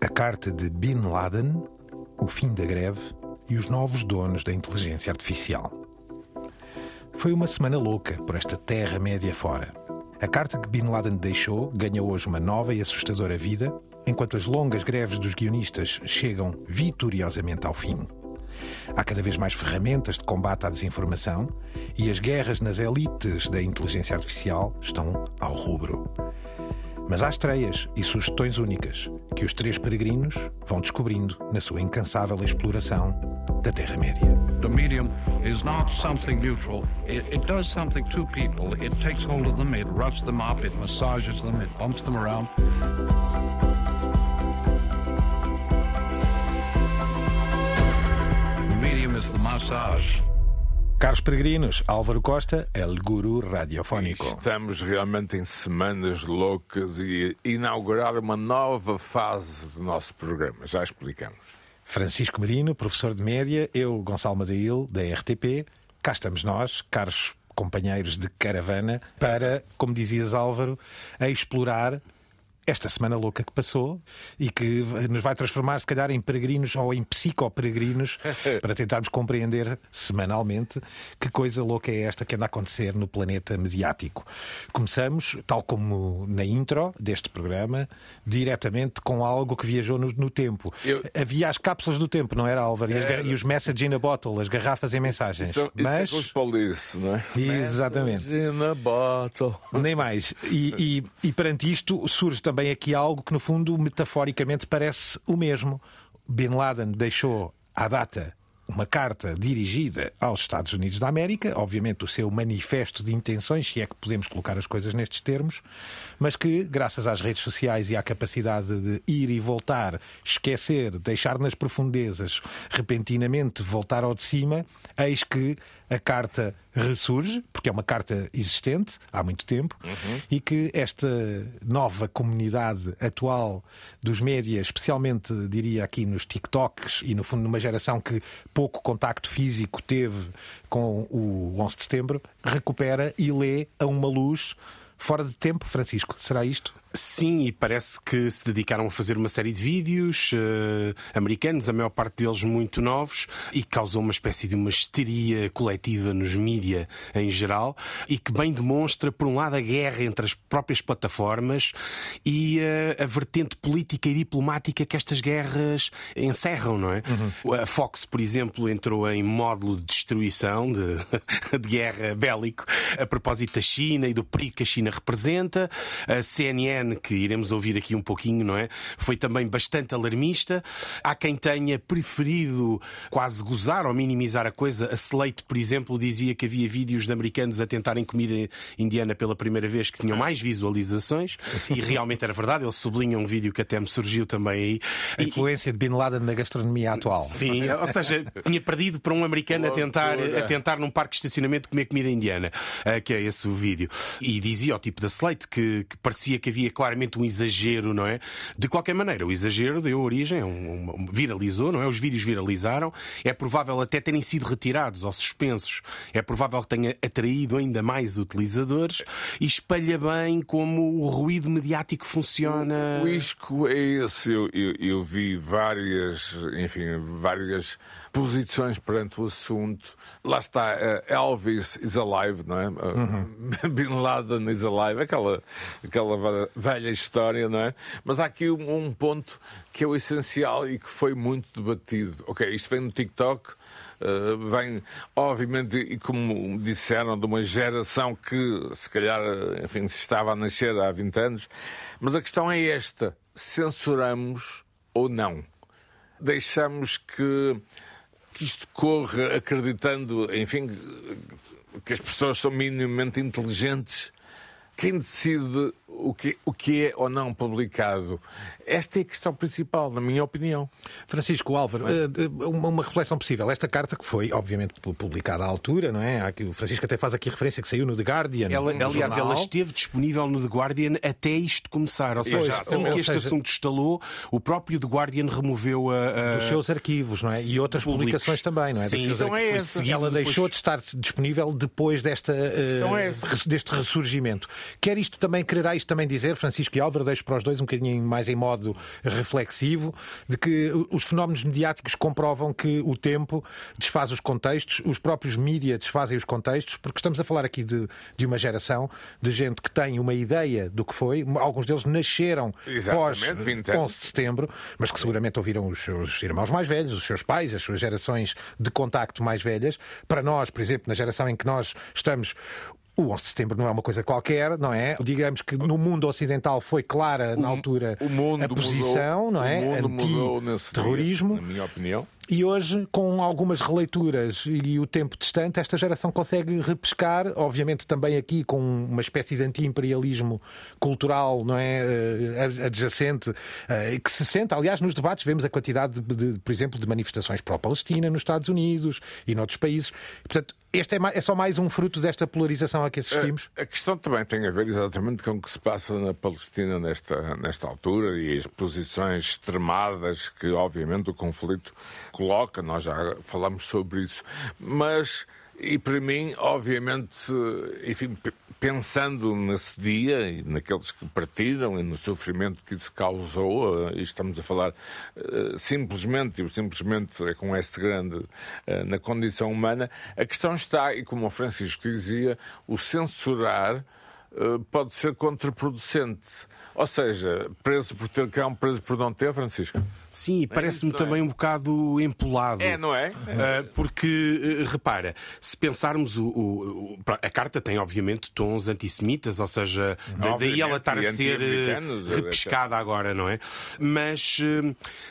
A carta de Bin Laden, o fim da greve e os novos donos da inteligência artificial. Foi uma semana louca por esta terra-média fora. A carta que Bin Laden deixou ganha hoje uma nova e assustadora vida, enquanto as longas greves dos guionistas chegam vitoriosamente ao fim. Há cada vez mais ferramentas de combate à desinformação e as guerras nas elites da inteligência artificial estão ao rubro. Mas há estreias e sugestões únicas que os três peregrinos vão descobrindo na sua incansável exploração da Terra-média. The medium is not something neutral. It, it does something to people. It takes hold of them, it roughs them up, it massages them, it bumps them around. The medium is the massage. Caros peregrinos, Álvaro Costa, El Guru Radiofónico. Estamos realmente em semanas loucas e inaugurar uma nova fase do nosso programa. Já explicamos. Francisco Marino, professor de média, eu, Gonçalo Madail, da RTP. Cá estamos nós, caros companheiros de caravana, para, como dizias Álvaro, a explorar esta semana louca que passou e que nos vai transformar, se calhar, em peregrinos ou em psicoperegrinos para tentarmos compreender semanalmente que coisa louca é esta que anda a acontecer no planeta mediático. Começamos, tal como na intro deste programa, diretamente com algo que viajou no, no tempo. Eu- Havia as cápsulas do tempo, não era, Álvaro? E, gar- e os message in a bottle, as garrafas em mensagens. Isso, isso Mas. é com os police, não é? Exatamente. Message In a bottle. Nem mais. E, e- e perante isto surge também aqui algo que, no fundo, metaforicamente parece o mesmo. Bin Laden deixou à data uma carta dirigida aos Estados Unidos da América, obviamente o seu manifesto de intenções, se é que podemos colocar as coisas nestes termos, mas que, graças às redes sociais e à capacidade de ir e voltar, esquecer, deixar nas profundezas, repentinamente voltar ao de cima, eis que a carta ressurge, porque é uma carta existente há muito tempo, e que esta nova comunidade atual dos médias, especialmente diria aqui nos TikToks e no fundo numa geração que pouco contacto físico teve com o 11 de setembro, recupera e lê a uma luz fora de tempo, Francisco. Será isto? Sim, e parece que se dedicaram a fazer uma série de vídeos eh, americanos, a maior parte deles muito novos, e causou uma espécie de uma histeria coletiva nos mídia em geral, e que bem demonstra, por um lado, a guerra entre as próprias plataformas e eh, a vertente política e diplomática que estas guerras encerram, não é? A Fox, por exemplo, entrou em módulo de destruição, de, de guerra bélico, a propósito da China e do perigo que a China representa. A CNN, que iremos ouvir aqui um pouquinho, não é? Foi também bastante alarmista. Há quem tenha preferido quase gozar ou minimizar a coisa. A Slate, por exemplo, dizia que havia vídeos de americanos a tentarem comida indiana pela primeira vez que tinham mais visualizações. E realmente era verdade. Eles sublinham um vídeo que até me surgiu também aí. A E- influência de Bin Laden na gastronomia atual. Sim, ou seja, tinha perdido para um americano a tentar, a tentar num parque de estacionamento comer comida indiana, ah, que é esse o vídeo. E dizia ao tipo da Slate que, que parecia que havia claramente um exagero, não é? De qualquer maneira, o exagero deu origem, um, um- viralizou, não é? Os vídeos viralizaram. É provável até terem sido retirados ou suspensos. É provável que tenha atraído ainda mais utilizadores e espalha bem como o ruído mediático funciona. O isco é esse. Eu, eu, eu vi várias, enfim, várias posições perante o assunto. Lá está, eh, Elvis is alive, não é? Eh, Bin Laden is alive, aquela, aquela velha história, não é? Mas há aqui um, um ponto que é o essencial e que foi muito debatido. Ok, isto vem no TikTok. Uh, vem, obviamente, e como disseram, de uma geração que se calhar, uh, enfim, estava a nascer há 20 anos. Mas a questão é esta: censuramos ou não? Deixamos que, que isto corra acreditando, enfim, que as pessoas são minimamente inteligentes? Quem decide o que, o que é ou não publicado? Esta é a questão principal, na minha opinião. Francisco Álvaro, eh, uma, reflexão possível. Esta carta que foi, obviamente, pu- publicada à altura, não é? O Francisco até faz aqui referência que saiu no The Guardian. Ela, um aliás, jornal. ela esteve disponível no The Guardian até isto começar. Ou seja, assim que este seja- assunto estalou, o próprio The Guardian removeu a. a- dos seus arquivos, não é? E outras públicos. publicações também, não é? Sim, então é essa. Ela Depois- deixou de estar disponível depois desta, questão é deste ressurgimento. Quer isto também, quererá isto também dizer, Francisco e Álvaro, deixo para os dois um bocadinho mais em modo modo reflexivo, de que os fenómenos mediáticos comprovam que o tempo desfaz os contextos, os próprios mídias desfazem os contextos, porque estamos a falar aqui de, de uma geração de gente que tem uma ideia do que foi, alguns deles nasceram pós 11 de setembro, mas que seguramente ouviram os seus irmãos mais velhos, os seus pais, as suas gerações de contacto mais velhas. Para nós, por exemplo, na geração em que nós estamos, o 11 de setembro não é uma coisa qualquer, não é? Digamos que no mundo ocidental foi clara na altura a posição, mudou, não é? Anti-terrorismo. Na minha opinião. E hoje, com algumas releituras e o tempo distante, esta geração consegue repescar, obviamente também aqui com uma espécie de anti-imperialismo cultural, não é? Eh, adjacente, eh, que se sente, aliás, nos debates vemos a quantidade, de, de por exemplo, de manifestações pró-Palestina nos Estados Unidos e noutros países. Portanto, este é, é, só mais um fruto desta polarização a que assistimos? A, a, questão também tem a ver exatamente com o que se passa na Palestina nesta, nesta altura e as posições extremadas que, obviamente, o conflito coloca. Nós já falamos sobre isso. Mas, e para mim, obviamente, enfim, pensando nesse dia e naqueles que partiram e no sofrimento que isso causou, eh, e estamos a falar uh, simplesmente, e simplesmente é com S grande, uh, na condição humana, a questão está, e como o Francisco dizia, o censurar pode ser contraproducente. Ou seja, preso por ter cão, preso por não ter, Francisco? Sim, é parece-me é? também um bocado empolado. É, não é? Uh, porque, uh, repara, se pensarmos, o, o, a carta tem obviamente tons antissemitas, ou seja, daí ela estar a ser uh, repescada agora, não é? Mas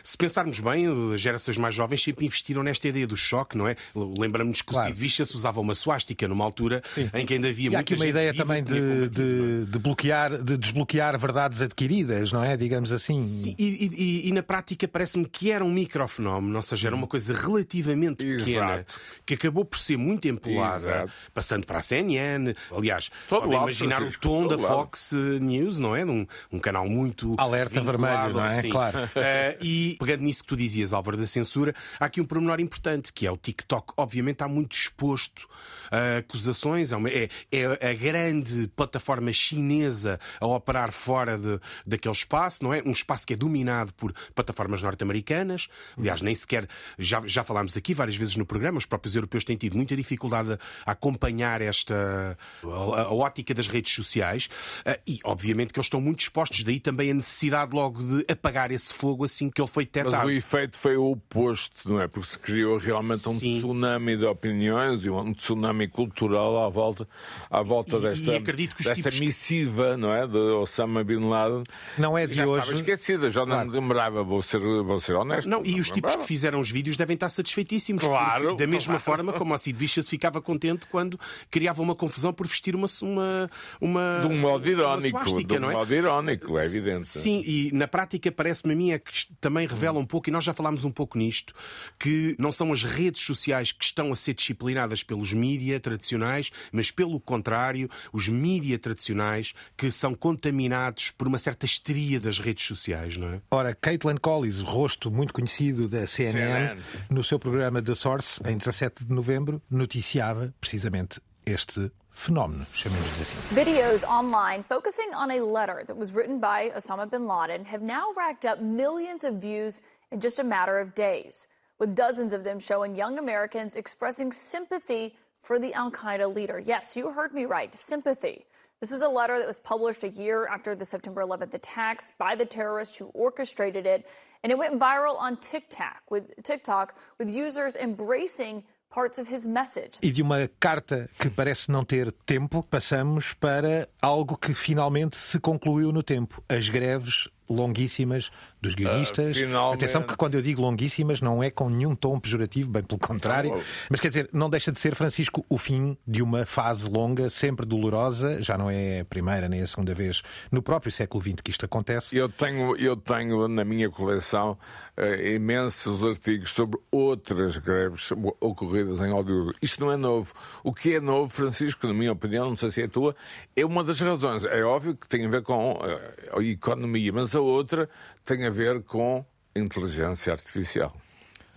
se pensarmos bem, as gerações mais jovens sempre investiram nesta ideia do choque, não é? Lembramos-nos que claro. o Sid Vicious usava uma suástica numa altura Sim. em que ainda havia e muita aqui uma ideia também de, de, de, bloquear, de desbloquear verdades adquiridas, não é? Digamos assim. Sim, e, e, e na prática parece-me que era um microfenómeno, ou seja, era uma coisa relativamente pequena, Exato. que acabou por ser muito empolada, Exato. passando para a CNN. Aliás, Todo podem imaginar o tom da Fox News, não é? Um, um canal muito. Alerta vermelho, não é? Sim. Claro. Uh, e pegando nisso que tu dizias, Álvaro, da censura, há aqui um pormenor importante, que é o TikTok, obviamente, está muito exposto a acusações, é, é a grande plataforma chinesa a operar fora de, daquele espaço, não é? Um espaço que é dominado por plataformas norte-americanas. Aliás, nem sequer. Já, já falámos aqui várias vezes no programa, os próprios europeus têm tido muita dificuldade a acompanhar esta. a, a ótica das redes sociais. Ah, e, obviamente, que eles estão muito expostos. Daí também a necessidade logo de apagar esse fogo assim que ele foi detectado. Mas o efeito foi o oposto, não é? Porque se criou realmente um Sim. tsunami de opiniões e um tsunami cultural à volta, à volta desta, e acredito que desta tipos... missiva, não é? De Osama Bin Laden. Não é de já hoje. Estava esquecida, já claro. não me lembrava, vou ser, vou ser honesto. Não, e os tipos que fizeram os vídeos devem estar satisfeitíssimos. Claro. Da mesma claro. forma como o Sid Vicious ficava contente quando criava uma confusão por vestir uma. uma, uma de um modo irónico. Suástica, de um é? modo irónico, é evidente. Sim, e na prática parece-me a mim é que também revela um pouco, e nós já falámos um pouco nisto, que não são as redes sociais que estão a ser disciplinadas pelos mídia tradicionais, mas pelo contrário, os mídia tradicionais que são contaminados por uma certa histeria das redes sociais, não é? Ora, Caitlin Collins, rosto muito conhecido da CNN, CNN, no seu programa The Source, em 17 de novembro, noticiava precisamente este phenomenon, chamemos assim. Videos online focusing on a letter that was written by Osama bin Laden have now racked up millions of views in just a matter of days, with dozens of them showing young Americans expressing sympathy for the Al Qaeda leader. Yes, you heard me right, sympathy. This is a letter that was published a year after the September 11th attacks by the terrorists who orchestrated it, and it went viral on TikTok with TikTok with users embracing parts of his message. E de uma carta que parece não ter tempo, passamos para algo que finalmente se concluiu no tempo: as greves longuíssimas dos guionistas. Uh, Atenção que quando eu digo longuíssimas não é com nenhum tom pejorativo, bem pelo contrário. Oh. Mas quer dizer, não deixa de ser, Francisco, o fim de uma fase longa, sempre dolorosa. Já não é a primeira nem a segunda vez no próprio século XX que isto acontece. Eu tenho, eu tenho na minha coleção uh, imensos artigos sobre outras greves ocorridas em Hollywood. Isto não é novo. O que é novo, Francisco, na minha opinião, não sei se é a tua, é uma das razões. É óbvio que tem a ver com uh, a economia, mas a outra tem a ver com inteligência artificial.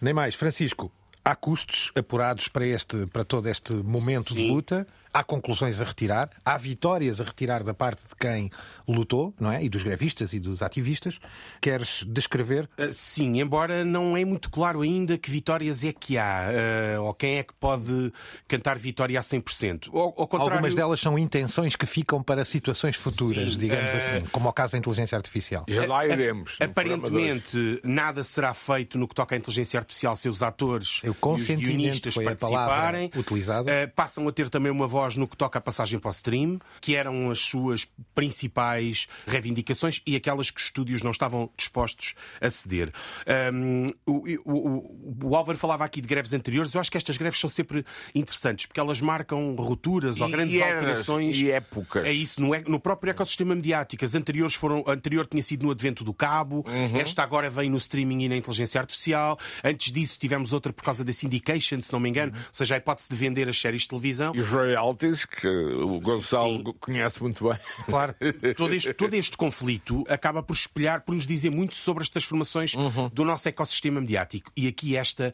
Nem mais. Francisco, há custos apurados para, este, para todo este momento Sim. de luta. Há conclusões a retirar, há vitórias a retirar da parte de quem lutou, não é? E dos grevistas e dos ativistas. Queres descrever? Uh, sim, embora não é muito claro ainda que vitórias é que há, uh, ou quem é que pode cantar vitória a 100%. Ao, ao contrário... Algumas delas são intenções que ficam para situações futuras, sim, digamos uh... assim, como o caso da inteligência artificial. Já lá iremos. Aparentemente, nada será feito no que toca à inteligência artificial se os atores e os guionistas participarem. Utilizada. passam a ter também uma voz no que toca à passagem para o stream, que eram as suas principais reivindicações e aquelas que os estúdios não estavam dispostos a ceder. Um, o, o, o, Álvaro falava aqui de greves anteriores. Eu acho que estas greves são sempre interessantes porque elas marcam rupturas e, ou grandes e alterações. E épocas. É isso, no, no próprio ecossistema mediático. As anteriores foram. A anterior tinha sido no advento do cabo, uhum. esta agora vem no streaming e na inteligência artificial. Antes disso tivemos outra por causa da syndication, se não me engano, uhum. ou seja, a hipótese de vender as séries de televisão. E os royalties, que o Gonçalo Sim. conhece muito bem. Claro. todo, este, todo este conflito acaba por espelhar, por nos dizer muito sobre as transformações uhum. do nosso ecossistema mediático. E aqui esta.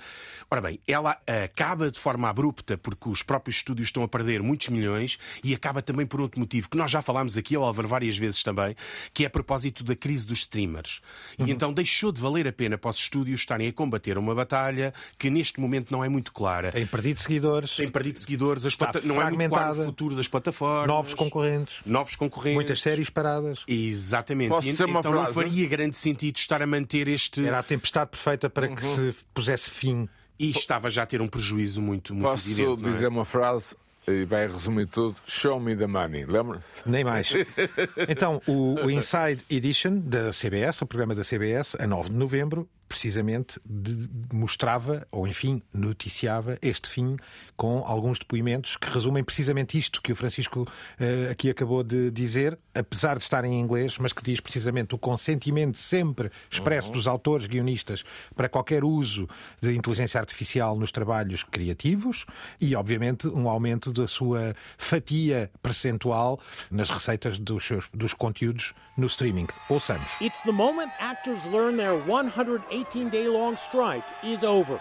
Ora bem, ela acaba de forma abrupta porque os próprios estúdios estão a perder muitos milhões e acaba também por outro motivo que nós já falámos aqui, Álvaro, várias vezes também, que é a propósito da crise dos streamers. Uhum. E então deixou de valer a pena para os estúdios estarem a combater uma batalha que neste momento não é muito clara. Tem perdido seguidores. Tem perdido seguidores. As plata... Não é muito claro o futuro das plataformas. Novos concorrentes. Novos concorrentes. Muitas séries paradas. Exatamente. Posso e, dizer uma então frase? não faria grande sentido estar a manter este. Era a tempestade perfeita para uhum. que se pusesse fim. E estava já a ter um prejuízo muito, muito Posso evidente. Posso dizer é? uma frase? e vai resumir tudo. Show me the money, lembra? Nem mais. Então, o, o, Inside Edition da CBS, o programa da CBS, a 9 de novembro, precisamente de, mostrava, ou enfim, noticiava este fim com alguns depoimentos que resumem precisamente isto que o Francisco uh, aqui acabou de dizer, apesar de estar em inglês, mas que diz precisamente o consentimento sempre expresso uhum. dos autores, guionistas, para qualquer uso de inteligência artificial nos trabalhos criativos e, obviamente, um aumento da sua fatia percentual nas receitas dos, seus, dos conteúdos no streaming. Ouçamos. It's the moment actors learn their 180 18 day long strike is over.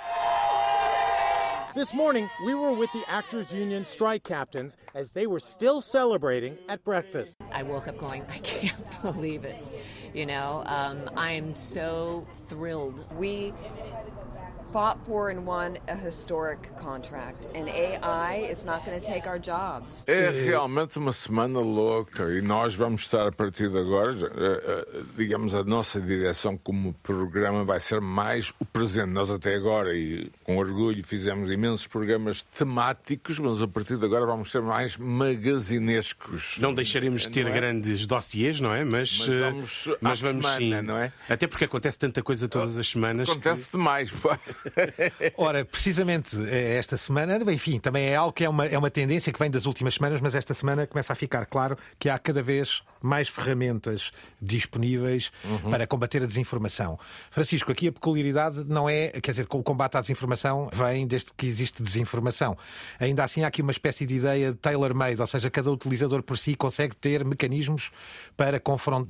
This morning, we were with the Actors Union strike captains as they were still celebrating at breakfast. I woke up going, I can't believe it. You know, um, I am so thrilled. We fought for and won a historic contract, and AI is not going to take our jobs. É realmente uma semana louca e nós vamos estar a partir de agora, eh, eh, digamos, a nossa direção como programa vai ser mais o presente. Nós até agora, e com orgulho, fizemos imensos programas temáticos, mas a partir de agora vamos ser mais magazinescos. Não deixaremos de ter é? grandes dossiês, não é? Mas, mas vamos, mas vamos semana, sim. não é? Até porque acontece tanta coisa todas as semanas. Acontece que... demais, pô. Ora, precisamente eh, esta semana, enfim, também é algo que é uma, é uma tendência que vem das últimas semanas, mas esta semana começa a ficar claro que há cada vez mais ferramentas disponíveis uhum. para combater a desinformação. Francisco, aqui a peculiaridade não é, quer dizer, o combate à desinformação vem desde que existe desinformação. Ainda assim, há aqui uma espécie de ideia tailor-made, ou seja, cada utilizador por si consegue ter mecanismos para,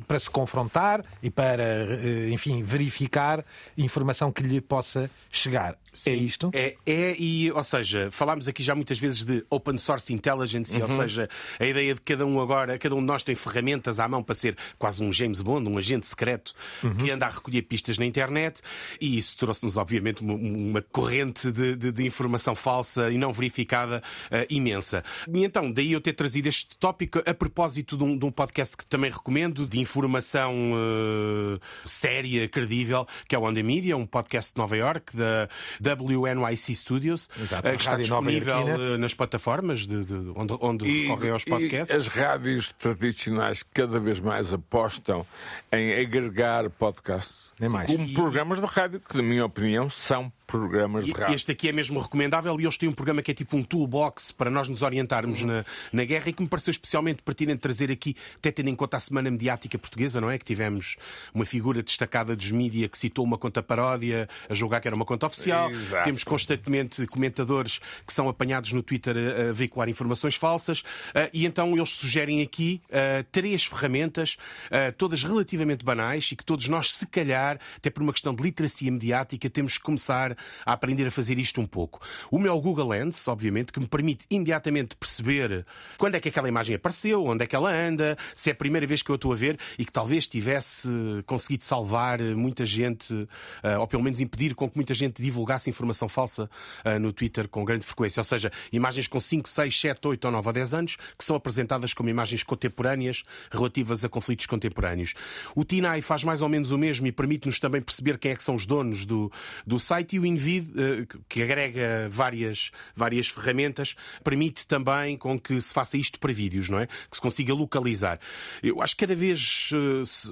para se confrontar e para, eh, enfim, verificar informação que lhe possa chegar. É Sim, é isto? É, é, e, ou seja, falámos aqui já muitas vezes de open source intelligence, uhum. ou seja, a ideia de cada um agora, cada um de nós tem ferramentas à mão para ser quase um James Bond, um agente secreto uhum. que anda a recolher pistas na internet, e isso trouxe-nos, obviamente, uma, uma corrente de, de, de, informação falsa e não verificada uh, imensa. E então, daí eu ter trazido este tópico a propósito de um, de um podcast que também recomendo, de informação uh, séria, credível, que é o On The Media, um podcast de Nova York, da WNYC Studios, Exato, que está disponível nas plataformas de, de onde, onde e, recorrem aos podcasts. as rádios tradicionais cada vez mais apostam em agregar podcasts. Nem mais. Como programas de rádio, que, na minha opinião, são programas de rádio. Este aqui é mesmo recomendável e eles têm um programa que é tipo um toolbox para nós nos orientarmos uhum. na, na guerra e que me pareceu especialmente pertinente trazer aqui, até tendo em conta a Semana Mediática Portuguesa, não é? Que tivemos uma figura destacada dos mídia que citou uma conta paródia a julgar que era uma conta oficial. Exato. Temos constantemente comentadores que são apanhados no Twitter a, a veicular informações falsas uh, e então eles sugerem aqui uh, três ferramentas, uh, todas relativamente banais e que todos nós, se calhar, até por uma questão de literacia mediática, temos que começar a aprender a fazer isto um pouco. O meu Google Lens, obviamente, que me permite imediatamente perceber quando é que aquela imagem apareceu, onde é que ela anda, se é a primeira vez que eu estou a ver e que talvez tivesse conseguido salvar muita gente, eh, ou pelo menos impedir com que muita gente divulgasse informação falsa eh, no Twitter com grande frequência. Ou seja, imagens com 5, 6, 7, 8 ou 9 ou 10 anos que são apresentadas como imagens contemporâneas relativas a conflitos contemporâneos. O TINAI faz mais ou menos o mesmo e permite-nos também perceber quem é que são os donos do, do site o Invid, eh, que agrega várias, várias ferramentas, permite também com que se faça isto para vídeos, não é? Que se consiga localizar. Eu acho que cada vez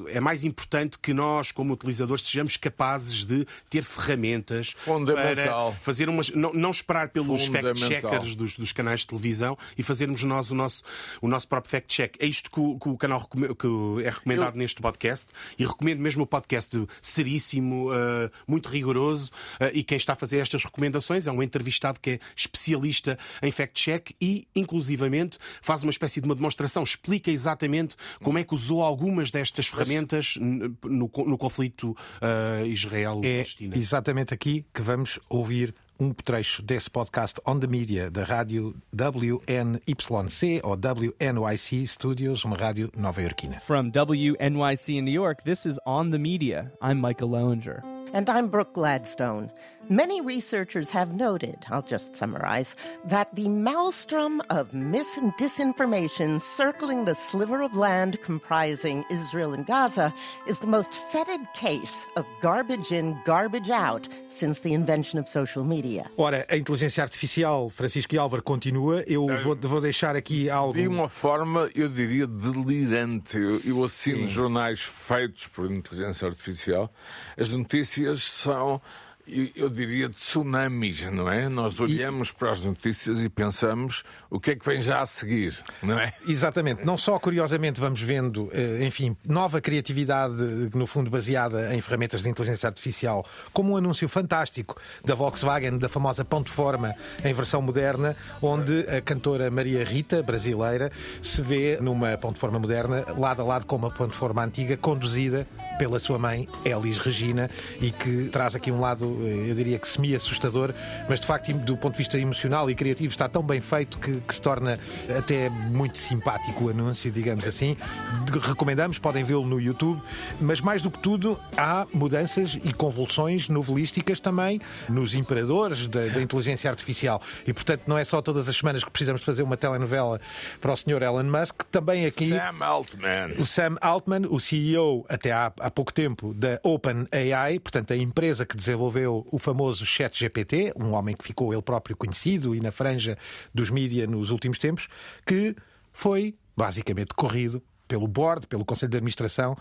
é mais importante que nós, como utilizadores, sejamos capazes de ter ferramentas para fazer umas. Não, não esperar pelos fact-checkers dos, dos, canais de televisão e fazermos nós o nosso, o nosso próprio fact-check. É isto que o, que o canal que é recomendado Eu... neste podcast e recomendo mesmo o podcast seríssimo, uh, muito rigoroso uh, e quem está a fazer estas recomendações é um entrevistado que é especialista em fact-check e, inclusivamente, faz uma espécie de uma demonstração, explica exatamente como é que usou algumas destas ferramentas no, no conflito uh, Israel-Palestina. É exatamente aqui que vamos ouvir um trecho desse podcast On the Media da rádio WNYC ou WNYC Studios, uma rádio nova-iorquina. From WNYC in New York, this is On the Media. I'm Michael Lowinger. And I'm Brooke Gladstone. Many researchers have noted, I'll just summarize, that the maelstrom of mis and disinformation circling the sliver of land comprising Israel and Gaza is the most fetid case of garbage in, garbage out since the invention of social media. Ora, a inteligência artificial, Francisco e Álvaro, continua. Eu vou, vou deixar aqui algo. De uma forma, eu diria, delirante. Eu, eu assino Sim. jornais feitos por inteligência artificial. As notícias são eu diria, de tsunamis, não é? Nós olhamos e... para as notícias e pensamos o que é que vem já a seguir, não é? Exatamente. Não só, curiosamente, vamos vendo, eh, enfim, nova criatividade, no fundo, baseada em ferramentas de inteligência artificial, como um anúncio fantástico da Volkswagen, da famosa Ponte Forma, em versão moderna, onde a cantora Maria Rita, brasileira, se vê numa Ponte Forma moderna, lado a lado com uma Ponte Forma antiga, conduzida pela sua mãe, Elis Regina, e que traz aqui um lado eu diria que semi-assustador, mas de facto, do ponto de vista emocional e criativo, está tão bem feito que, que se torna até muito simpático o anúncio, digamos assim. Recomendamos, podem vê-lo no YouTube, mas mais do que tudo, há mudanças e convulsões novelísticas também nos imperadores da, da inteligência artificial. E portanto, não é só todas as semanas que precisamos fazer uma telenovela para o Sr. Elon Musk, também aqui. Sam Altman. O Sam Altman, o CEO, até há, há pouco tempo, da OpenAI, portanto, a empresa que desenvolveu o famoso Chat GPT, um homem que ficou ele próprio conhecido e na franja dos mídias nos últimos tempos, que foi basicamente corrido pelo board, pelo conselho de administração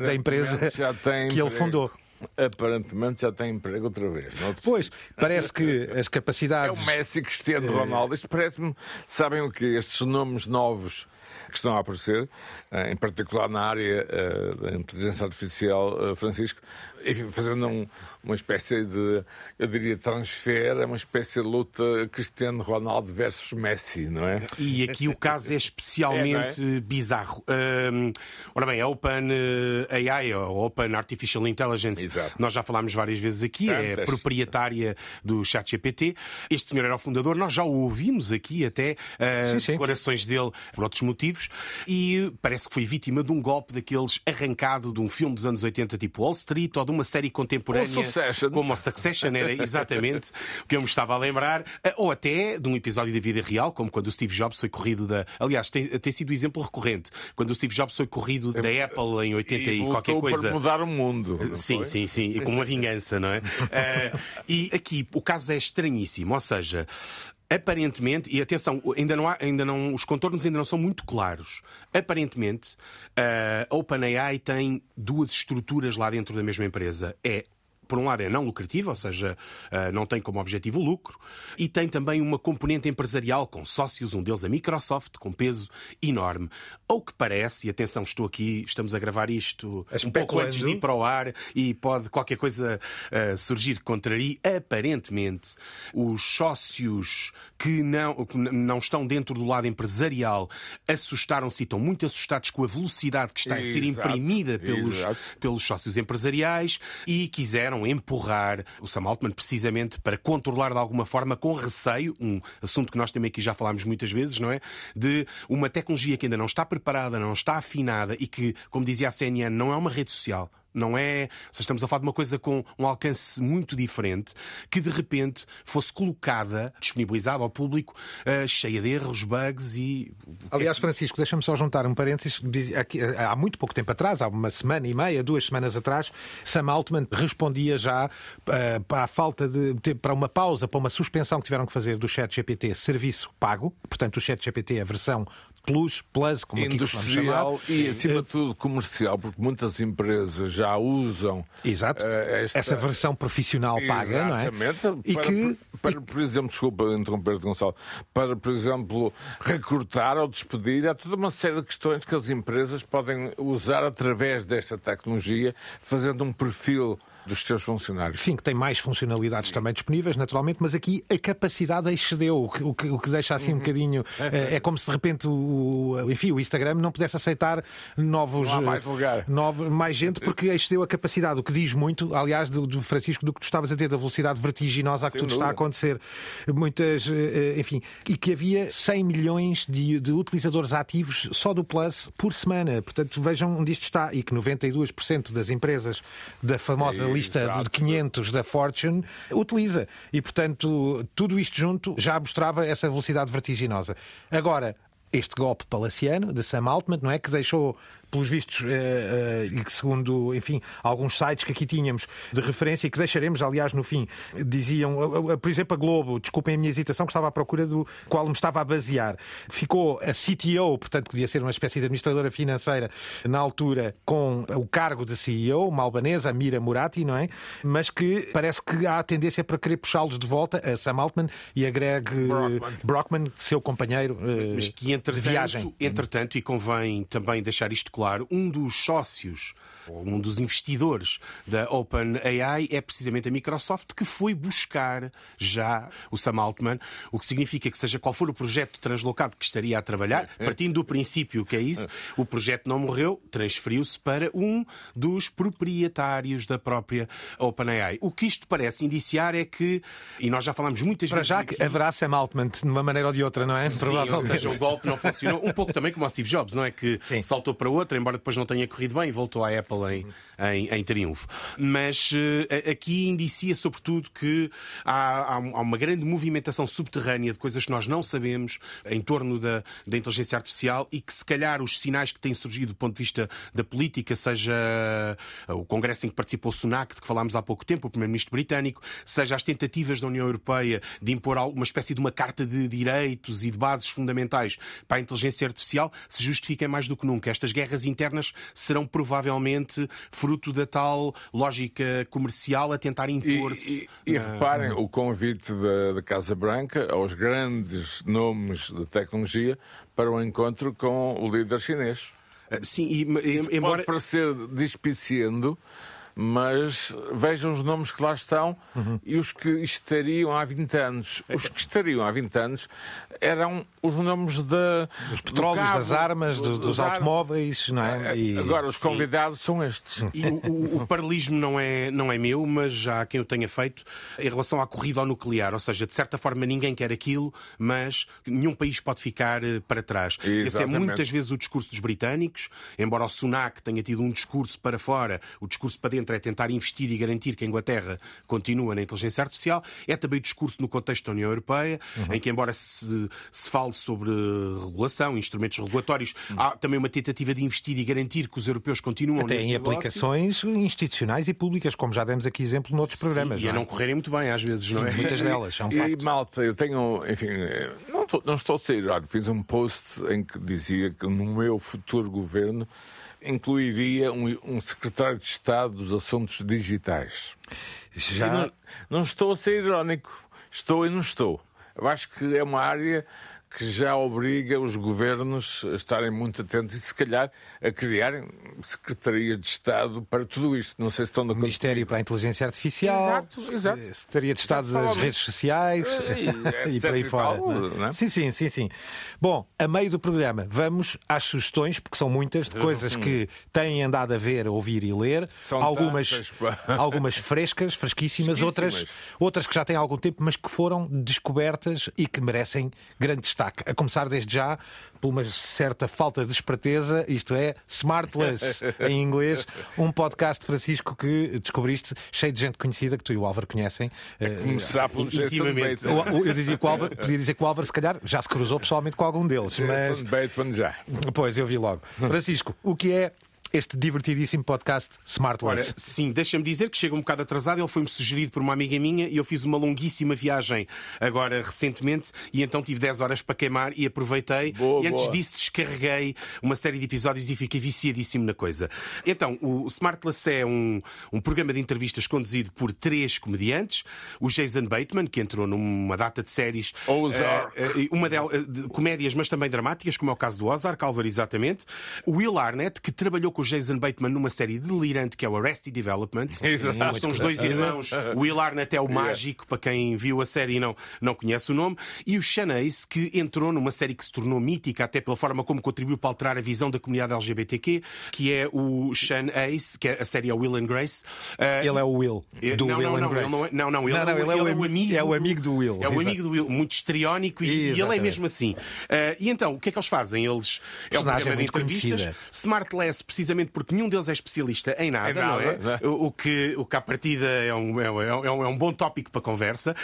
da empresa que ele fundou. Aparentemente já tem emprego outra vez. Pois, parece que as capacidades. É o Messi, Cristiano Ronaldo. Isto parece-me. Sabem o que? Estes nomes novos que estão a aparecer, eh, em particular na área eh, da inteligência artificial, eh, Francisco, enfim, fazendo um, uma espécie de, eu diria, transfer, é uma espécie de luta Cristiano Ronaldo versus Messi, não é? E aqui o caso é especialmente é, é? bizarro. Um, ora bem, a Open AI, a Open Artificial Intelligence, Exato. nós já falámos várias vezes aqui, Tantas. é proprietária do ChatGPT. Este senhor era o fundador, nós já o ouvimos aqui até, uh, sim, sim. declarações dele por outros motivos, e parece que foi vítima de um golpe daqueles arrancado de um filme dos anos 80, tipo Wall Street, ou de uma série contemporânea Succession. como a Succession, era exatamente o que eu me estava a lembrar, ou até de um episódio da vida real, como quando o Steve Jobs foi corrido da. Aliás, tem, tem sido um exemplo recorrente, quando o Steve Jobs foi corrido da Apple em 80 e, e qualquer coisa. para mudar o mundo. Sim, foi? sim, sim, com uma vingança, não é? uh, e aqui o caso é estranhíssimo, ou seja, aparentemente, e atenção, ainda não há, ainda não, os contornos ainda não são muito claros. Aparentemente, a OpenAI tem duas estruturas lá dentro da mesma empresa. É por um lado, é não lucrativa, ou seja, eh, não tem como objetivo o lucro, e tem também uma componente empresarial com sócios, um deles a Microsoft, com peso enorme. Ou que parece, e atenção, estou aqui, estamos a gravar isto um pouco antes de ir para o ar e pode qualquer coisa uh, surgir que contrarie, aparentemente, os sócios que não, que não estão dentro do lado empresarial assustaram-se e estão muito assustados com a velocidade que está a ser imprimida pelos, pelos sócios empresariais e quiseram empurrar o Sam Altman precisamente para controlar de alguma forma, com receio, um assunto que nós também aqui já falámos muitas vezes, não é? De uma tecnologia que ainda não está preparada, não está afinada e que, como dizia a CNN, não é uma rede social, não é. Se estamos a falar de uma coisa com um alcance muito diferente, que de repente fosse colocada, disponibilizada ao público, uh, cheia de erros, bugs e. Aliás, Francisco, deixa-me só juntar um parênteses. Aqui, eh, há muito pouco tempo atrás, há uma semana e meia, duas semanas atrás, Sam Altman respondia já uh, para a falta de. para uma pausa, para uma suspensão que tiveram que fazer do Chat GPT serviço pago. Portanto, o Chat GPT é a versão Plus, Plus, como Industrial e, acima de tudo, comercial, porque muitas empresas já usam Exato. Uh, esta... essa versão profissional paga, não é? Exatamente. E para, que... para, por exemplo, desculpa interromper-te, Gonçalo, para, por exemplo, recrutar ou despedir, há toda uma série de questões que as empresas podem usar através desta tecnologia, fazendo um perfil dos seus funcionários. Sim, que tem mais funcionalidades Sim. também disponíveis, naturalmente, mas aqui a capacidade excedeu, o que, o que, deixa assim uhum. um bocadinho. É, é como se de repente o, enfim, o Instagram não pudesse aceitar novos. Não mais lugar. Novos, mais gente, porque excedeu a capacidade, o que diz muito, aliás, do, do Francisco, do que tu estavas a ter, da velocidade vertiginosa a que Sem tudo dúvida. está a acontecer. Muitas, eh, eh, enfim, e que havia 100 milhões de, de utilizadores ativos só do Plus por semana. Portanto, vejam onde isto está e que 92% das empresas da famosa lista Exato. de 500 da Fortune utiliza. E, portanto, tudo isto junto já mostrava essa velocidade vertiginosa. Agora, este golpe palaciano de Sam Altman, não é? Que deixou pelos vistos, eh, eh, e que segundo, enfim, alguns sites que aqui tínhamos de referência e que deixaremos, aliás, no fim, diziam, por exemplo, a Globo, desculpem a minha hesitação, que estava à procura do qual me estava a basear. Ficou a CTO, portanto, que devia ser uma espécie de administradora financeira na altura, com o cargo de CEO, uma albanesa, a Mira Murati, não é? Mas que parece que há a tendência para querer puxá-los de volta, a Sam Altman e a Greg Brockman, Brockman seu companheiro Mas que, de viagem. Entretanto, e convém também deixar isto claro, claro, um dos sócios um dos investidores da OpenAI é precisamente a Microsoft, que foi buscar já o Sam Altman, o que significa que, seja qual for o projeto translocado que estaria a trabalhar, é. partindo do princípio que é isso, o projeto não morreu, transferiu-se para um dos proprietários da própria OpenAI. O que isto parece indiciar é que, e nós já falamos muitas para vezes. Para já que haverá Sam Altman de uma maneira ou de outra, não é? Sim, Provavelmente. Ou seja, o golpe não funcionou. Um pouco também como o Steve Jobs, não é? Que Sim. saltou para outra, embora depois não tenha corrido bem e voltou à Apple em, em, em triunfo. Mas uh, aqui indicia, sobretudo, que há, há, uma grande movimentação subterrânea de coisas que nós não sabemos em torno da, da inteligência artificial e que, se calhar, os sinais que têm surgido do ponto de vista da política, seja uh, o congresso em que participou o Sunak, de que falámos há pouco tempo, o primeiro-ministro britânico, seja as tentativas da União Europeia de impor uma espécie de uma carta de direitos e de bases fundamentais para a inteligência artificial, se justifiquem mais do que nunca. Estas guerras internas serão provavelmente fruto da tal lógica comercial a tentar impor-se. E, e, e, reparem o convite da, da, Casa Branca aos grandes nomes da tecnologia para um encontro com o líder chinês. Ah, sim, e, embora... pode parecer despiciando, mas vejam os nomes que lá estão uhum. e os que estariam há 20 anos. Os que estariam há 20 anos eram os nomes de, dos petróleos, cabo, das armas, do, dos, dos automóveis, não é? é e... Agora, os convidados Sim. são estes. E o, o, o, paralelismo não é, não é meu, mas já há quem o tenha feito em relação à corrida ao nuclear. Ou seja, de certa forma, ninguém quer aquilo, mas nenhum país pode ficar eh, para trás. Exatamente. Esse é muitas vezes o discurso dos britânicos, embora o Sunak tenha tido um discurso para fora, o discurso para dentro é tentar investir e garantir que a Inglaterra continua na inteligência artificial. É também o discurso no contexto da União Europeia, uhum. em que, embora se, se fale sobre regulação, instrumentos regulatórios, uhum. há também uma tentativa de investir e garantir que os europeus continuam Até em negócio. aplicações institucionais e públicas, como já demos aqui exemplo noutros Sim, programas. E a não correrem muito bem, às vezes, não é? Muitas delas, são um E, malta, eu tenho, enfim, não, não estou a ser fiz um post em que dizia que no meu futuro governo incluiria um, um, secretário de Estado dos Assuntos Digitais. Já... Não, não, estou a ser irónico. Estou e não estou. Eu acho que é uma área que já obriga os governos a estarem muito atentos e, se calhar, a criarem secretarias de Estado para tudo isto. Não sei se estão de acordo. Ministério para a Inteligência Artificial, Exato, exato. Secretaria de Estado das redes sociais E, e por aí fora. tal, não é? Sim, sim, sim, sim. Bom, a meio do programa, vamos às sugestões, porque são muitas, de coisas que têm andado a ver, ouvir e ler. São algumas, tantas, algumas frescas, fresquíssimas, outras, Fresquíssimas. outras que já têm algum tempo, mas que foram descobertas e que merecem grande destaque. A começar desde já por uma certa falta de esperteza, isto é, Smartless em inglês, um podcast, Francisco, que descobriste, cheio de gente conhecida, que tu e o Álvaro conhecem. Eh, Começar pelo Jason intimamente. Bateman. Eu dizia que o Álvaro, podia dizer que o Álvaro, se calhar, já se cruzou pessoalmente com algum deles. Mas, Jason Bateman já. pois, eu vi logo. Francisco, o que é este divertidíssimo podcast Ora, Smartless? sim, deixa-me dizer que chega um bocado atrasado. Ele foi-me sugerido por uma amiga minha e eu fiz uma longuíssima viagem agora recentemente e então tive 10 horas para queimar e aproveitei. Boa, e antes boa. disso descarreguei uma série de episódios e fiquei viciadíssimo na coisa. Então, o Smartless é um, um programa de entrevistas conduzido por três comediantes. O Jason Bateman, que entrou numa data de séries. Ozark. eh, eh, uma delas, eh, de comédias, mas também dramáticas, como é o caso do Ozark, Álvaro, exatamente. O Will Arnett, que trabalhou com o Jason Bateman numa série delirante que é o Arrested Development. Exato. São os dois irmãos. O Will Arnett é o mágico, para quem viu a série e não, não conhece o nome. E o Sean Ace, que entrou numa série que se tornou mítica, até pela forma como contribuiu para alterar a visão da comunidade LGBTQ, que é o Sean Ace, que é a série é Will and Grace. Eh, Ele é o Will, eh, do não, Will não, and não, Grace. ele não, é, não, não, ele, Não, não, é, o- ele é o ele ami- é o amigo do Will. É o amigo do Will, muito histriónico e, e ele é mesmo assim. Eh, e então, o que é que eles fazem? Eles é um Personagem programa de entrevistas, conhecida. Smartless, precisamente porque nenhum deles é especialista em nada, nada, não é? né? O, o que, o que à partida é um, é, um, é um- é um bom tópico para conversa.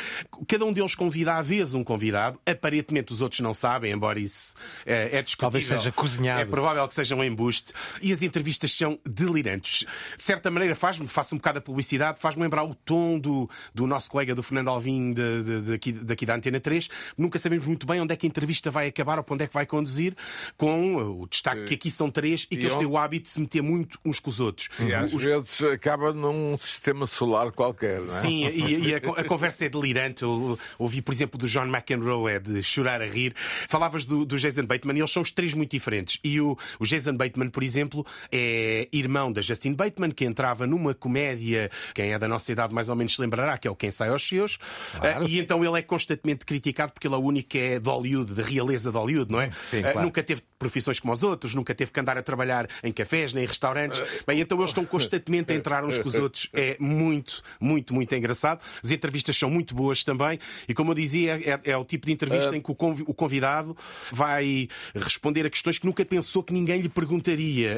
Cada um deles convida à vez um convidado. Aparentemente os outros não sabem, embora isso é, é discutível. Talvez seja cozinhado. É provável que seja um embuste. E as entrevistas são delirantes. De certa maneira, faz-me, faço um bocado a publicidade, faz-me lembrar o tom do, do nosso colega do Fernando Alvim de, de- daqui, daqui da Antena 3. Nunca sabemos muito bem onde é que a entrevista vai acabar ou para onde é que vai conduzir, com o destaque que aqui são três e que E eles têm o hábito de se meter muito uns com os outros. E às Os- vezes acaba num sistema solar qualquer, não é? Sim, e, e a, a conversa é delirante. Eu ouvi, por exemplo, do John McEnroe, é de chorar a rir. Falavas do, do Jason Bateman e eles são os três muito diferentes. E o, o Jason Bateman, por exemplo, é irmão da Justin Bateman, que entrava numa comédia, quem é da nossa idade mais ou menos se lembrará, que é o Quem Sai aos Seus. Ah, e então ele é constantemente criticado porque ele é o único que é de Hollywood, da realeza de Hollywood, não é? Sim, Ah, claro. Nunca teve profissões como os outros, nunca teve que andar a trabalhar em cafés nem em restaurantes. Bem, então eles estão constantemente a entrar uns com os outros. É muito, muito, muito engraçado. As entrevistas são muito boas também. E como eu dizia, é, é o tipo de entrevista em que o convi- o convidado vai responder a questões que nunca pensou que ninguém lhe perguntaria.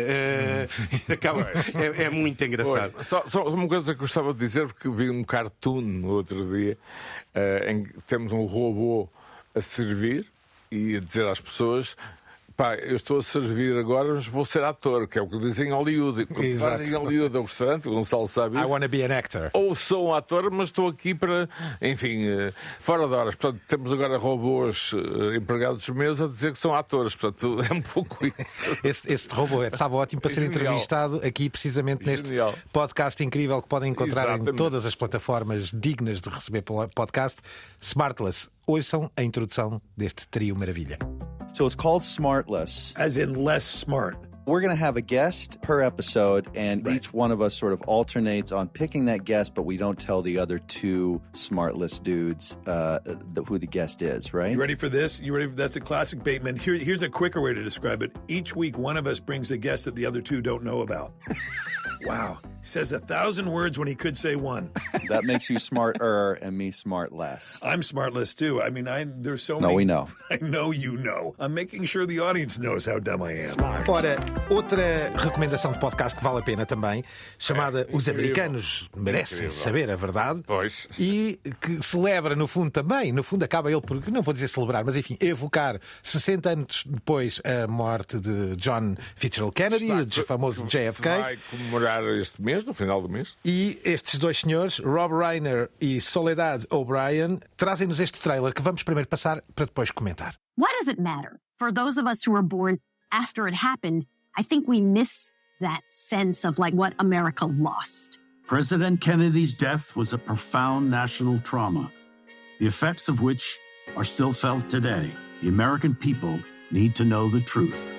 Acaba- é, é muito engraçado. Pois, Só, só uma coisa que eu gostava de dizer, porque vi um cartoon no outro dia, eh, em que temos um robô a servir e a dizer às pessoas. Pá, eu estou a servir agora, mas vou ser ator, que é o que dizem em Hollywood. Quando fazem em Hollywood ao restaurante, o Gonçalo sabe I isso. wanna be an actor. Ou sou um ator, mas estou aqui para, enfim, eh, fora de horas. Portanto, temos agora robôs eh, empregados de mesa a dizer que são atores. Portanto, é um pouco isso. Esse, esse robô é- estava ótimo para ser Genial. entrevistado aqui, precisamente neste Genial. podcast incrível que podem encontrar em Exatamente. todas as plataformas dignas de receber podcast. Smartless. Ouçam a introdução deste trio maravilha. So it's called Smartless. As in less smart. We're going to have a guest per episode, and each one of us sort of alternates on picking that guest, but we don't tell the other two Smartless dudes uh, the, who the guest is, right? You ready for this? You ready? For, that's a classic Bateman. Here, here's a quicker way to describe it. Each week, one of us brings a guest that the other two don't know about. wow. Says a thousand words when he could say one. that makes you smarter and me smart less. I'm smartless too. I mean, I there's so No, many. we know. I know you know. I'm making sure the audience knows how dumb I am. Ora, outra recomendação de podcast que vale a pena também, chamada Os incrível. Americanos Merecem Incrível. Saber a Verdade. Pois. E que celebra, no fundo, também, no fundo, acaba ele por, não vou dizer celebrar, mas enfim, evocar 60 anos depois a morte de John Fitzgerald Kennedy, o famoso JFK. vai comemorar este mês, no final do mês. E estes dois senhores, Rob Reiner e Soledad O'Brien, trazem-nos este trailer que vamos primeiro passar para depois comentar. Why does it matter? For those of us who were born after it happened, I think we miss that sense of like what America lost. President Kennedy's death was a profound national trauma, the effects of which are still felt today. The American people need to know the truth.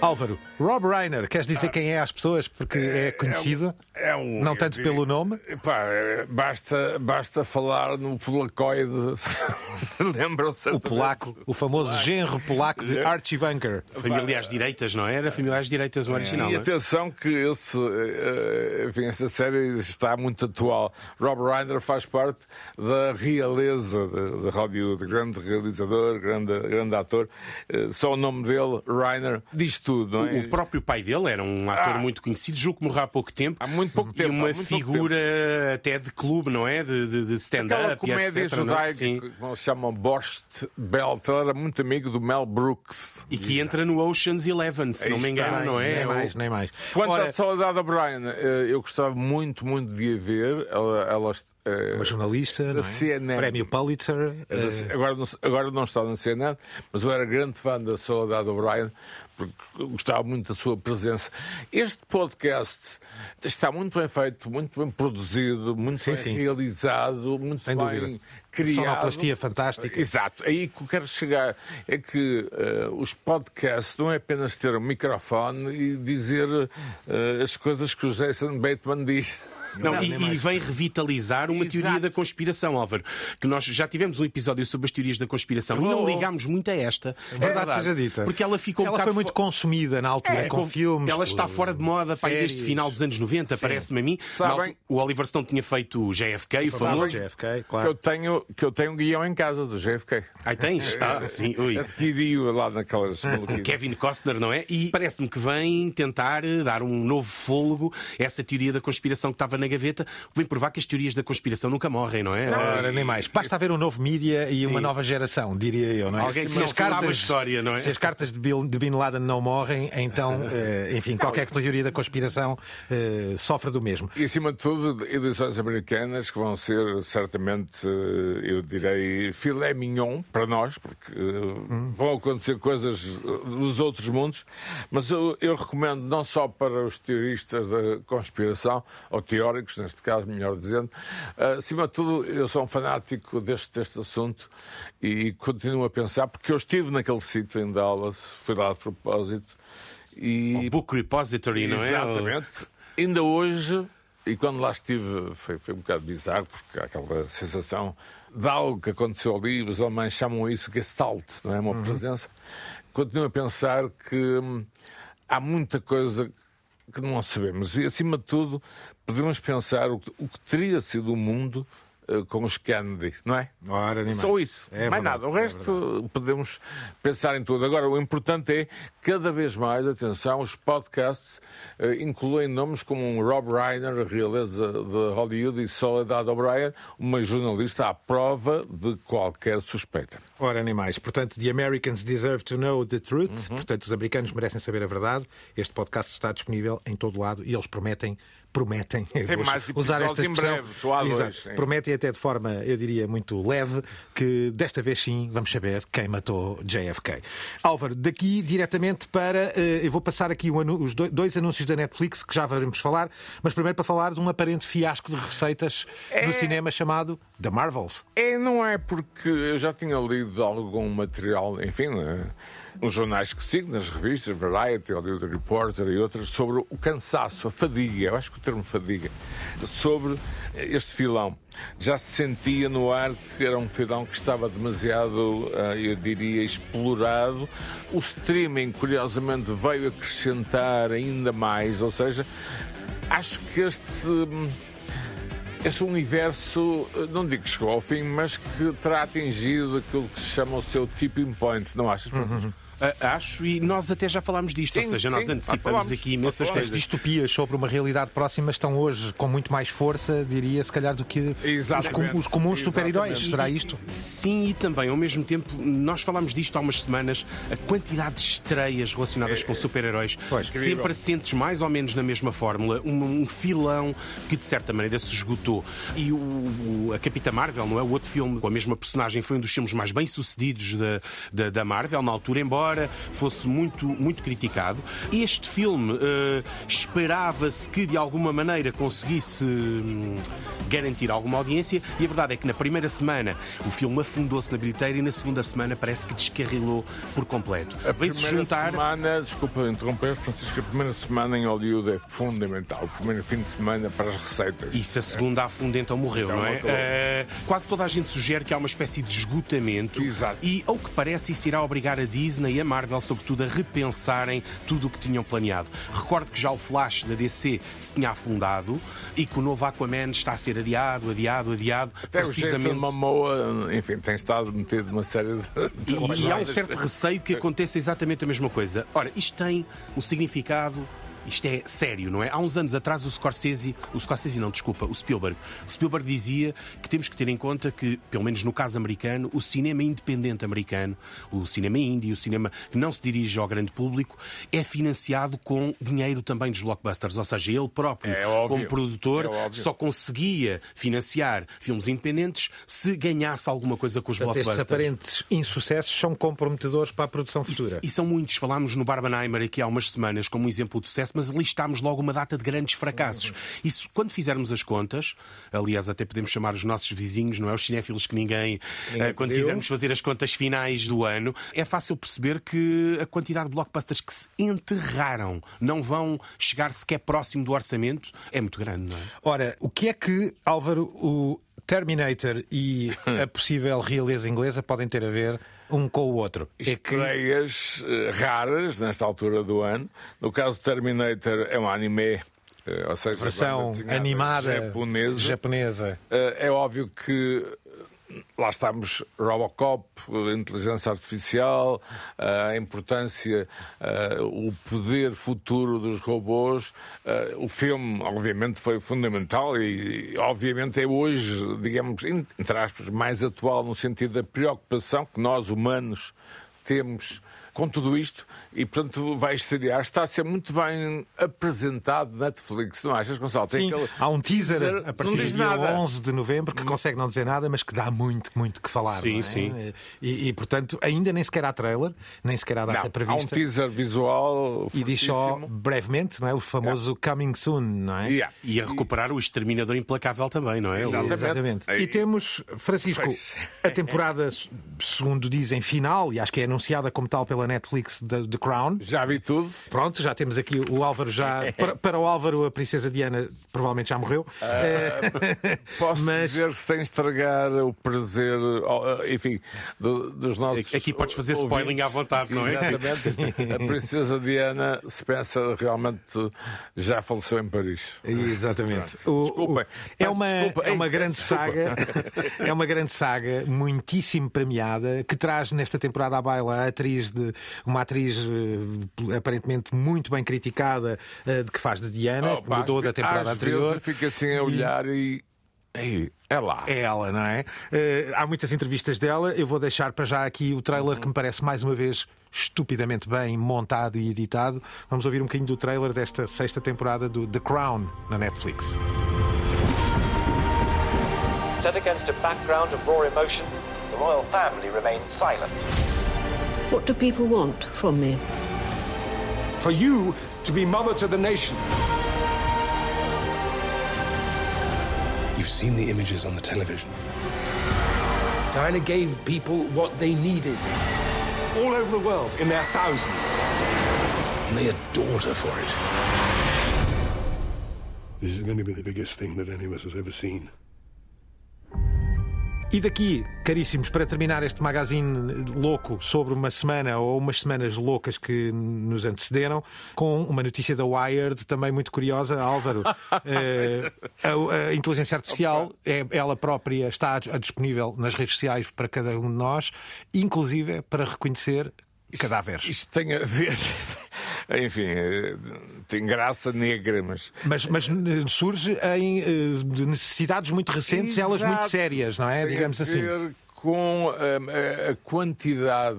Álvaro, Rob Reiner, queres dizer quem é às pessoas porque é conhecido? É um, Não tanto pelo nome? Pá, é, basta, basta falar no polacoide. Lembram-se? O polaco, o famoso genro polaco de Archie Bunker. Família às direitas, não é? Era família às direitas o original. E é? atenção que esse, eh, enfim, essa série está muito atual. Rob Reiner faz parte da realeza de, de Hollywood, grande realizador, grande, grande ator. Eh, Só o nome dele, Reiner, diz tudo, não é? O próprio pai dele era um ator Ah. muito conhecido, julgo que morreu há pouco tempo. Há muito pouco tempo. E uma figura até de clube, não é? De, de, de Aquela stand-up. comédia etc, não é? judaica Sim. que eles chamam Bost Belt, ele era muito amigo do Mel Brooks. E que entra no Ocean's Eleven, se Aí não me está, engano, não é? Nem mais, nem mais. Quanto Ora, à Soledade O'Brien, eh, eu gostava muito, muito de a ver. Ela, ela uma jornalista, não é? CNN. Prémio Pulitzer. Era- eh, Agora, não, agora não está na CNN, mas eu era grande fã da Soledade O'Brien, porque gostava muito da sua presença. Este podcast está muito bem feito, muito bem produzido, muito Sim, bem sim. realizado, muito Sem bem dúvida. criado. Sonoplastia fantástica. Exato. Aí que eu quero chegar é que eh, os podcasts não é apenas ter um microfone e dizer eh, as coisas que o Jason Bateman diz. Não, e, e vem revitalizar uma Exato. teoria da conspiração, Álvaro. Que nós já tivemos um episódio sobre as teorias da conspiração e não Oh. ligámos muito a esta. Verdade seja dita. Porque ela ficou um Ela bocado foi muito fo- consumida na altura, É, com com- filmes. Ela está fora de moda desde séries. final dos anos 90, parece-me a mim. Sabem- O Oliver Stone tinha feito o JFK, o famoso. JFK, Que eu, claro. tenho, que eu tenho um guião em casa do JFK. Aí tens? Ah, sim, ui. Adquiri-o lá naquelas. Kevin Costner, não é? E parece-me que vem tentar eh, dar um novo fôlego a essa teoria da conspiração que estava na gaveta. Vem provar que as teorias da conspiração nunca morrem, não é? Ora, nem mais. Basta haver um novo mídia e Sim. uma nova geração, diria eu, não é? Alguém que não sabe a história, não é? Se as cartas de Bin, de Bin Laden não morrem, então, eh, enfim, qualquer teoria da conspiração eh, sofre do mesmo. E acima de tudo, eleições americanas que vão ser certamente, eh, eu direi, filé mignon para nós, porque eh, vão acontecer coisas dos outros mundos, mas eu, eu recomendo não só para os teoristas da conspiração, ou teóricos, neste caso, melhor dizendo, eh, acima de tudo, eu sou um fanático deste, deste assunto e continuo a pensar, porque eu estive naquele sítio em Dallas, fui lá de propósito. E O Book Repository, não é? Exatamente. Ainda hoje, e quando lá estive, foi, foi um bocado bizarro, porque há aquela sensação de algo que aconteceu ali, os alemães chamam isso Gestalt, não é? Uma presença. Continuo a pensar que hum, há muita coisa que não sabemos. E, acima de tudo, podemos pensar o que, o que teria sido o mundo eh, com os Kennedy, não é? Ora, nem Só isso. É mais verdade, nada. O é resto podemos pensar em tudo. Agora, o importante é, cada vez mais, atenção, os podcasts eh, incluem nomes como um Rob Reiner, a realeza de Hollywood, e Soledad O'Brien, uma jornalista à prova de qualquer suspeita. Ora, nem mais. Portanto, The Americans Deserve to Know the Truth. Uhum. Portanto, os americanos merecem saber a verdade. Este podcast está disponível em todo lado e eles prometem. Prometem Tem mais usar esta episódios em expressão. breve, Exato. Prometem até de forma, eu diria, muito leve, que desta vez sim vamos saber quem matou JFK. Álvaro, daqui diretamente para. eh, eu vou passar aqui anu- os do- dois anúncios da Netflix que já vamos falar, mas primeiro para falar de um aparente fiasco de receitas É. no cinema chamado The Marvels. É, não é porque eu já tinha lido algum material, enfim, né, nos jornais que sigo, nas revistas, Variety, Hollywood Reporter e outras, sobre o cansaço, a fadiga, eu acho que o termo fadiga, sobre este filão. Já se sentia no ar que era um filão que estava demasiado, ah, eu diria, explorado. O streaming, curiosamente, veio acrescentar ainda mais, ou seja, acho que este. Este universo, eh, não digo que chegou ao fim, mas que terá atingido aquilo que se chama o seu tipping point, não achas, Francisco? Ah, acho, e nós até já falámos disto, Sim, ou seja, nós sim, antecipamos aqui imensas falamos. As coisas. distopias sobre uma realidade próxima estão hoje com muito mais força, diria, se calhar, do que os, Exatamente. com- os comuns super-heróis. Será isto? Sim, e também, ao mesmo tempo, nós falámos disto há umas semanas, a quantidade de estreias relacionadas com super-heróis, sempre assentes mais ou menos na mesma fórmula, um, um filão que de certa maneira se esgotou. E o, o- a Capitã Marvel, não é? O outro filme com a mesma personagem foi um dos filmes mais bem-sucedidos da, da, da Marvel na altura, embora fosse muito, muito criticado. Este filme eh, esperava-se que de alguma maneira conseguisse hum, garantir alguma audiência e a verdade é que na primeira semana o filme afundou-se na bilheteira e na segunda semana parece que descarrilou por completo. A primeira juntar. semana, desculpa interromper, Francisco, a primeira semana em Hollywood é fundamental. O primeiro fim de semana para as receitas. E se a segunda afunda, então morreu, Então não é? Eh, quase toda a gente sugere que há uma espécie de esgotamento. Exato. E, ao que parece, isso irá obrigar a Disney e a Marvel, sobretudo, a repensarem tudo o que tinham planeado. Recordo que já o Flash da DC se tinha afundado e que o novo Aquaman está a ser adiado, adiado, adiado. Até o Jason Momoa, enfim, tem estado metido numa série de... E, e há um certo receio que aconteça exatamente a mesma coisa. Ora, isto tem um significado. Isto é sério, não é? Há uns anos atrás o Scorsese, o Scorsese não, desculpa, o Spielberg. O Spielberg dizia que temos que ter em conta que, pelo menos no caso americano, o cinema independente americano, o cinema indie, o cinema que não se dirige ao grande público, é financiado com dinheiro também dos blockbusters. Ou seja, ele próprio, É óbvio. como produtor, É só conseguia financiar filmes independentes se ganhasse alguma coisa com os Portanto, estes blockbusters. aparentes insucessos são comprometedores para a produção futura. E, e são muitos. Falámos no Barbenheimer aqui há umas semanas como um exemplo de sucesso, mas listámos logo uma data de grandes fracassos. Isso, quando fizermos as contas, aliás, até podemos chamar os nossos vizinhos, não é? Os cinéfilos que ninguém. Ninguém eh, quando pediu. quisermos fazer as contas finais do ano, é fácil perceber que a quantidade de blockbusters que se enterraram não vão chegar sequer próximo do orçamento é muito grande, não é? Ora, o que é que, Álvaro, o Terminator e a possível realeza inglesa podem ter a ver um com o outro? É que Estreias eh, raras nesta altura do ano. No caso de Terminator, é um anime, eh, ou seja, versão animada japonesa. japonesa. Eh, É óbvio que lá estamos Robocop, inteligência artificial, eh, a importância, eh, o poder futuro dos robôs. Eh, O filme, obviamente, foi fundamental e, obviamente, é hoje, digamos, entre aspas, mais atual no sentido da preocupação que nós, humanos, temos com tudo isto e, portanto, vai estrear. Está a ser muito bem apresentado na Netflix, não achas, Gonçalo? Tem Sim, aquele há um teaser teaser, a partir do dia nada. 11 de novembro que consegue não dizer nada, mas que dá muito, muito que falar. Sim, não é? sim. E, e, portanto, ainda nem sequer há trailer, nem sequer há data Não, há prevista. um teaser visual E diz só brevemente, não é? O famoso coming soon, não é? Yeah. E a recuperar o Exterminador Implacável também, não é? Exatamente. Exatamente. E temos, Francisco, Pois. a temporada, segundo dizem, final, e acho que é anunciada como tal pela Netflix, da The Crown. Já vi tudo. Pronto, já temos aqui o Álvaro já. Para, para o Álvaro, a Princesa Diana provavelmente já morreu. Eh, Posso Mas- dizer sem estragar o prazer, oh, enfim, do- dos nossos. Aqui podes fazer spoiling ouvintes. à vontade, não é? Exatamente. A Princesa Diana, se pensa, realmente já faleceu em Paris. Exatamente. Pronto. O- Desculpem. é uma, desculpa. é uma Ei, grande desculpa. saga. É uma grande saga, muitíssimo premiada, que traz nesta temporada à baila a atriz de uma atriz eh, aparentemente muito bem criticada, eh, de que faz de Diana, Oh, que pá, mudou da temporada às vezes anterior. eu fico assim a olhar e. Ei, é lá. É ela, não é? Eh, há muitas entrevistas dela. Eu vou deixar para já aqui o trailer que me parece mais uma vez estupidamente bem montado e editado. Vamos ouvir um bocadinho do trailer desta sexta temporada do The Crown na Netflix. Set against a background of raw emotion, the royal family remained silent. What do people want from me? For you to be mother to the nation. You've seen the images on the television. Diana gave people what they needed. All over the world, in their thousands. And they adored her for it. This is going to be the biggest thing that any of us has ever seen. E daqui, caríssimos, para terminar este magazine louco sobre uma semana ou umas semanas loucas que nos antecederam, com uma notícia da Wired também muito curiosa, Álvaro. eh, a, a inteligência artificial, é, ela própria está a- disponível nas redes sociais para cada um de nós, inclusive para reconhecer cadáveres. Isto tem a ver. Enfim, eh, tem graça negra, mas. Mas, mas eh, surge em eh, de necessidades muito recentes, elas muito Exato. sérias, não é? Tem Digamos a assim. ver com a, a quantidade,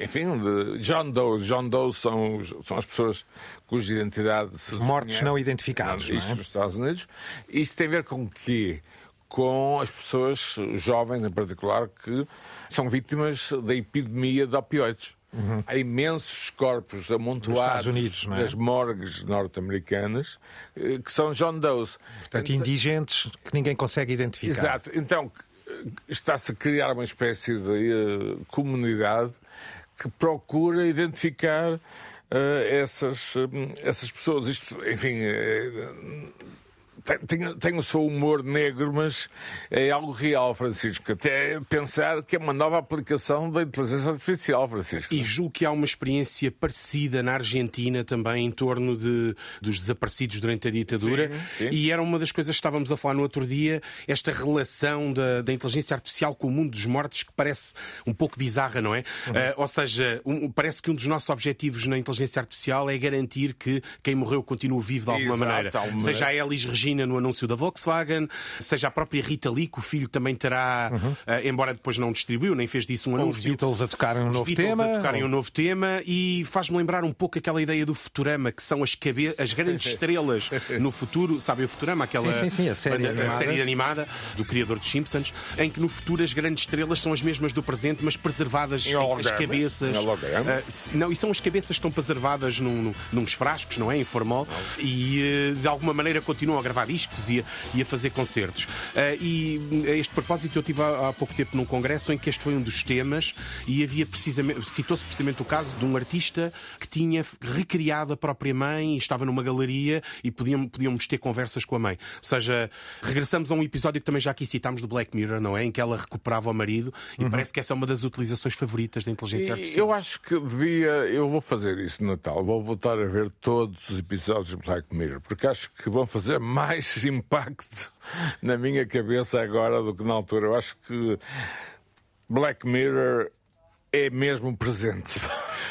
enfim, de John Doe. John Doe são, são as pessoas cuja identidade se Mortos não identificados, não é? Isto nos Estados Unidos. Isto tem a ver com o quê? com as pessoas jovens, em particular, que são vítimas da epidemia de opioides. Uhum. Há imensos corpos amontoados Unidos, é? nas morgues norte-americanas eh, que são John Doe's. Portanto, indigentes que ninguém consegue identificar. Exato. Então, está-se a criar uma espécie de uh, comunidade que procura identificar uh, essas, uh, essas pessoas. Isto, enfim, tem o seu humor negro, mas é algo real, Francisco. Até pensar que é uma nova aplicação da inteligência artificial, Francisco. E julgo que há uma experiência parecida na Argentina também em torno de, dos desaparecidos durante a ditadura. Sim, sim. E era uma das coisas que estávamos a falar no outro dia, esta relação da, da inteligência artificial com o mundo dos mortos que parece um pouco bizarra, não é? Uhum. Uh, ou seja, um, parece que um dos nossos objetivos na inteligência artificial é garantir que quem morreu continue vivo de alguma Exato, maneira. Alguma... Seja a Elis Regina no anúncio da Volkswagen, seja a própria Rita Lee, que o filho também terá, uhum. uh, embora depois não distribuiu, nem fez disso um anúncio. Os Beatles a tocarem um os novo Beatles tema. a tocarem ou... um novo tema e faz-me lembrar um pouco aquela ideia do Futurama, que são as, cabe... as grandes estrelas no futuro, sabem o Futurama, aquela sim, sim, sim, a, série banda, animada. a série animada do criador dos Simpsons, em que no futuro as grandes estrelas são as mesmas do presente, mas preservadas em as cabeças. Uh, não, e são as cabeças que estão preservadas num, num, nos frascos, não é? Em formol, e uh, de alguma maneira continuam a gravar discos e a, e a fazer concertos. Uh, e a este propósito, eu estive há, há, pouco tempo num congresso em que este foi um dos temas e havia precisamente, citou-se precisamente o caso de um artista que tinha recriado a própria mãe e estava numa galeria e podiam, podíamos ter conversas com a mãe. Ou seja, regressamos a um episódio que também já aqui citámos do Black Mirror, não é? Em que ela recuperava o marido e uhum. parece que essa é uma das utilizações favoritas da inteligência artificial. Eu acho que devia, eu vou fazer isso no Natal, vou voltar a ver todos os episódios do Black Mirror, porque acho que vão fazer mais impacto impacto na minha cabeça agora do que na altura. Eu acho que Black Mirror é mesmo presente.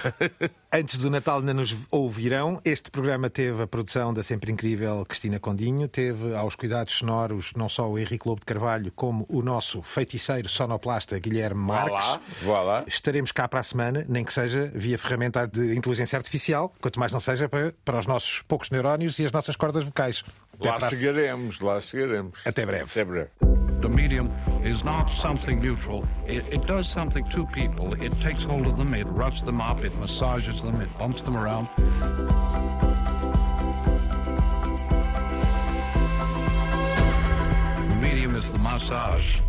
Antes do Natal ainda nos ouvirão. Este programa teve a produção da sempre incrível Cristina Condinho, teve aos cuidados sonoros não só o Henrique Lobo de Carvalho, como o nosso feiticeiro sonoplasta Guilherme Marques. Vá lá, Estaremos cá para a semana, nem que seja via ferramenta de inteligência artificial, quanto mais não seja para, para os nossos poucos neurónios e as nossas cordas vocais. Até lá chegaremos, lá chegaremos. Até breve. Até breve. The medium is not something neutral. It, it does something to people. It takes hold of them, it rubs them up, it massages them, it bumps them around. The medium is the massage.